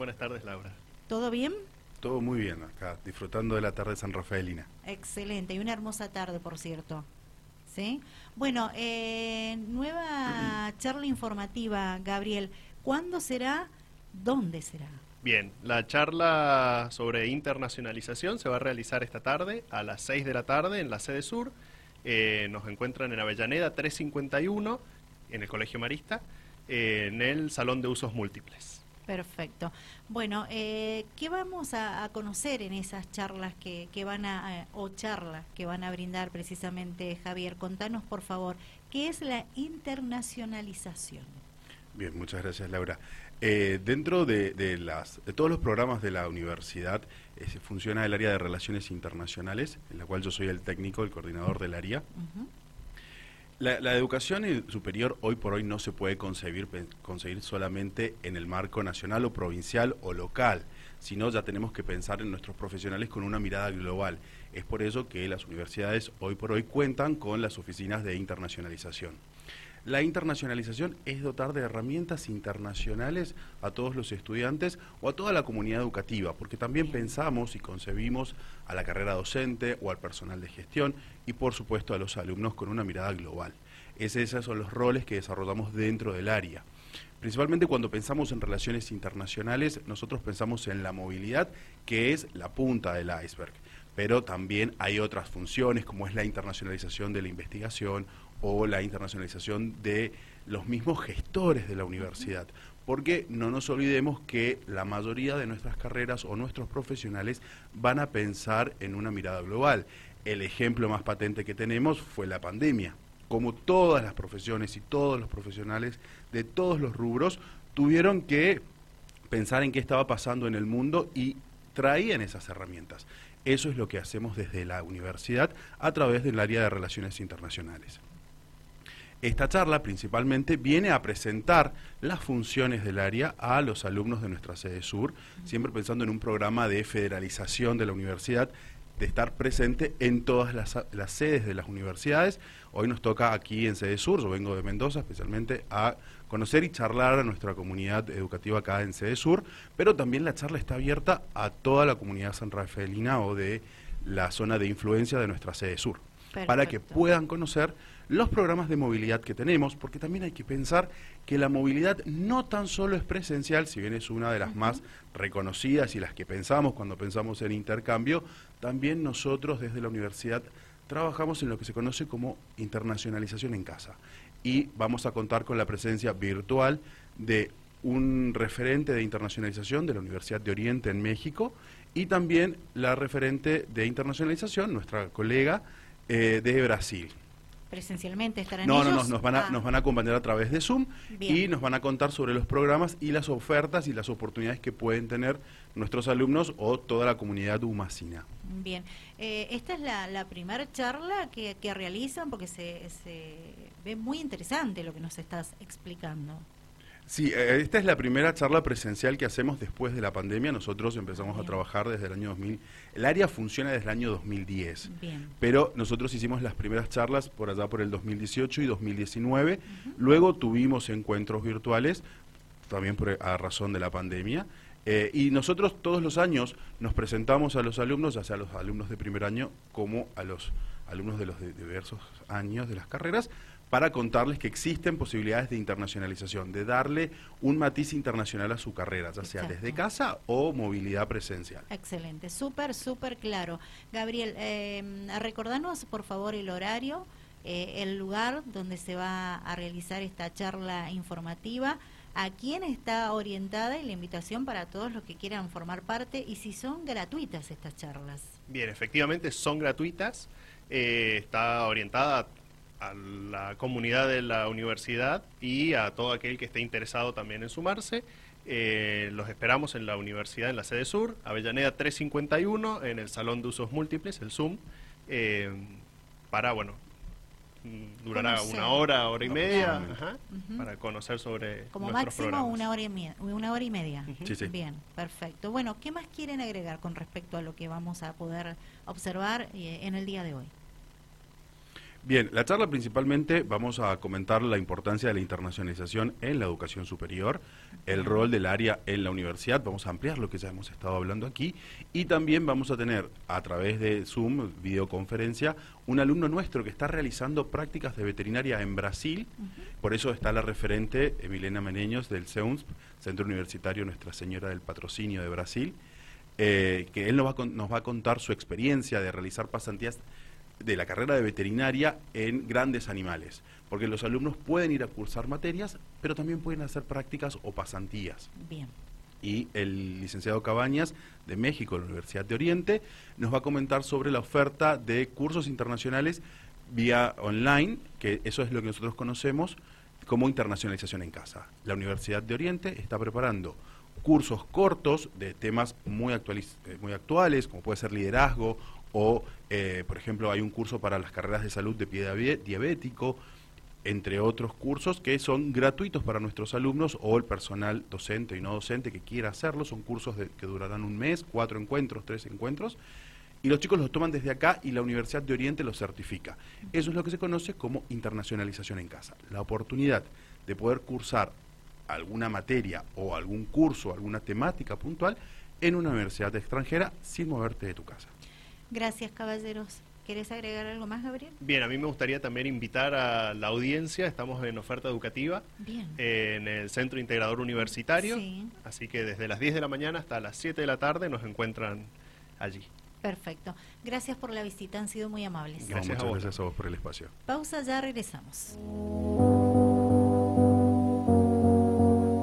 Buenas tardes, Laura. ¿Todo bien? Todo muy bien acá, disfrutando de la tarde San Rafaelina. Excelente, y una hermosa tarde, por cierto. ¿Sí? Bueno, eh, nueva charla informativa, Gabriel. ¿Cuándo será? ¿Dónde será? Bien, la charla sobre internacionalización se va a realizar esta tarde a las 6 de la tarde en la sede sur. Eh, nos encuentran en Avellaneda 351, en el Colegio Marista, eh, en el Salón de Usos Múltiples. Perfecto. Bueno, eh, ¿qué vamos a, conocer en esas charlas que, que van a, o charlas que van a brindar precisamente Javier? Contanos, por favor, ¿qué es la internacionalización? Bien, muchas gracias, Laura. Eh, dentro de, las, de todos los programas de la universidad eh, funciona el área de relaciones internacionales, en la cual yo soy el técnico, el coordinador del área. La, educación superior hoy por hoy no se puede concebir, conseguir solamente en el marco nacional o provincial o local, sino ya tenemos que pensar en nuestros profesionales con una mirada global. Es por eso que las universidades hoy por hoy cuentan con las oficinas de internacionalización. La internacionalización es dotar de herramientas internacionales a todos los estudiantes o a toda la comunidad educativa, porque también pensamos y concebimos a la carrera docente o al personal de gestión y por supuesto a los alumnos con una mirada global. esos son los roles que desarrollamos dentro del área. Principalmente cuando pensamos en relaciones internacionales, nosotros pensamos en la movilidad, que es la punta del iceberg pero también hay otras funciones como es la internacionalización de la investigación o la internacionalización de los mismos gestores de la universidad. Porque no nos olvidemos que la mayoría de nuestras carreras o nuestros profesionales van a pensar en una mirada global. El ejemplo más patente que tenemos fue la pandemia. Como todas las profesiones y todos los profesionales de todos los rubros tuvieron que pensar en qué estaba pasando en el mundo y traían esas herramientas. Eso es lo que hacemos desde la universidad a través del área de relaciones internacionales. Esta charla principalmente viene a presentar las funciones del área a los alumnos de nuestra sede sur, siempre pensando en un programa de federalización de la universidad, de estar presente en todas las, sedes de las universidades. Hoy nos toca aquí en sede sur, yo vengo de Mendoza especialmente a conocer y charlar a nuestra comunidad educativa acá en sede sur, pero también la charla está abierta a toda la comunidad san rafaelina o de la zona de influencia de nuestra sede sur, para que puedan conocer los programas de movilidad que tenemos, porque también hay que pensar que la movilidad no tan solo es presencial, si bien es una de las más reconocidas y las que pensamos cuando pensamos en intercambio, también nosotros desde la universidad trabajamos en lo que se conoce como internacionalización en casa. Y vamos a contar con la presencia virtual de un referente de internacionalización de la Universidad de Oriente en México y también la referente de internacionalización, nuestra colega eh, de Brasil presencialmente estarán no, ellos? No, no, nos van, a, ah. nos van a acompañar a través de Zoom y nos van a contar sobre los programas y las ofertas y las oportunidades que pueden tener nuestros alumnos o toda la comunidad humacina. Bien, eh, esta es la, la primera charla que, que realizan porque se, se ve muy interesante lo que nos estás explicando. Sí, eh, esta es la primera charla presencial que hacemos después de la pandemia. Nosotros empezamos a trabajar desde el año 2000. El área funciona desde el año 2010. Pero nosotros hicimos las primeras charlas por allá por el 2018 y 2019. Luego tuvimos encuentros virtuales, también por, a razón de la pandemia. Eh, y nosotros todos los años nos presentamos a los alumnos, ya sea a los alumnos de primer año como a los alumnos de los diversos años de las carreras, para contarles que existen posibilidades de internacionalización, de darle un matiz internacional a su carrera, ya sea desde casa o movilidad presencial. Excelente, súper, súper claro. Gabriel, eh, recordanos por favor el horario, eh, el lugar donde se va a realizar esta charla informativa, a quién está orientada y la invitación para todos los que quieran formar parte y si son gratuitas estas charlas. Bien, efectivamente son gratuitas. Eh, está orientada a la comunidad de la universidad y a todo aquel que esté interesado también en sumarse. Eh, los esperamos en la universidad, en la sede sur, Avellaneda 351, en el Salón de Usos Múltiples, el Zoom, eh, para, bueno, mm, durará una hora, hora y media, para conocer sobre Como máximo una hora y media. Una hora y media. Bien, perfecto. Bueno, ¿qué más quieren agregar con respecto a lo que vamos a poder observar eh, en el día de hoy? Bien, la charla principalmente vamos a comentar la importancia de la internacionalización en la educación superior, el rol del área en la universidad, vamos a ampliar lo que ya hemos estado hablando aquí. Y también vamos a tener a través de Zoom, videoconferencia, un alumno nuestro que está realizando prácticas de veterinaria en Brasil, por eso está la referente Emilena Meneños del CEUNSP, Centro Universitario Nuestra Señora del Patrocinio de Brasil, eh, que él nos va, nos va a contar su experiencia de realizar pasantías de la carrera de veterinaria en grandes animales, porque los alumnos pueden ir a cursar materias, pero también pueden hacer prácticas o pasantías. Bien. Y el licenciado Cabañas de México, de la Universidad de Oriente, nos va a comentar sobre la oferta de cursos internacionales vía online, que eso es lo que nosotros conocemos como internacionalización en casa. La Universidad de Oriente está preparando cursos cortos de temas muy, eh, muy actuales, como puede ser liderazgo o, eh, por ejemplo, hay un curso para las carreras de salud de pie diabético, entre otros cursos que son gratuitos para nuestros alumnos o el personal docente y no docente que quiera hacerlo. Son cursos que durarán un mes, cuatro encuentros, tres encuentros. Y los chicos los toman desde acá y la Universidad de Oriente los certifica. Eso es lo que se conoce como internacionalización en casa. La oportunidad de poder cursar alguna materia o algún curso, alguna temática puntual en una universidad extranjera sin moverte de tu casa. Gracias, caballeros. ¿Quieres agregar algo más, Gabriel? Bien, a mí me gustaría también invitar a la audiencia, estamos en oferta educativa en el Centro Integrador Universitario, así que desde las 10 de la mañana hasta las 7 de la tarde nos encuentran allí. Perfecto. Gracias por la visita, han sido muy amables. Gracias, muchas gracias a vos por el espacio. Pausa, ya regresamos.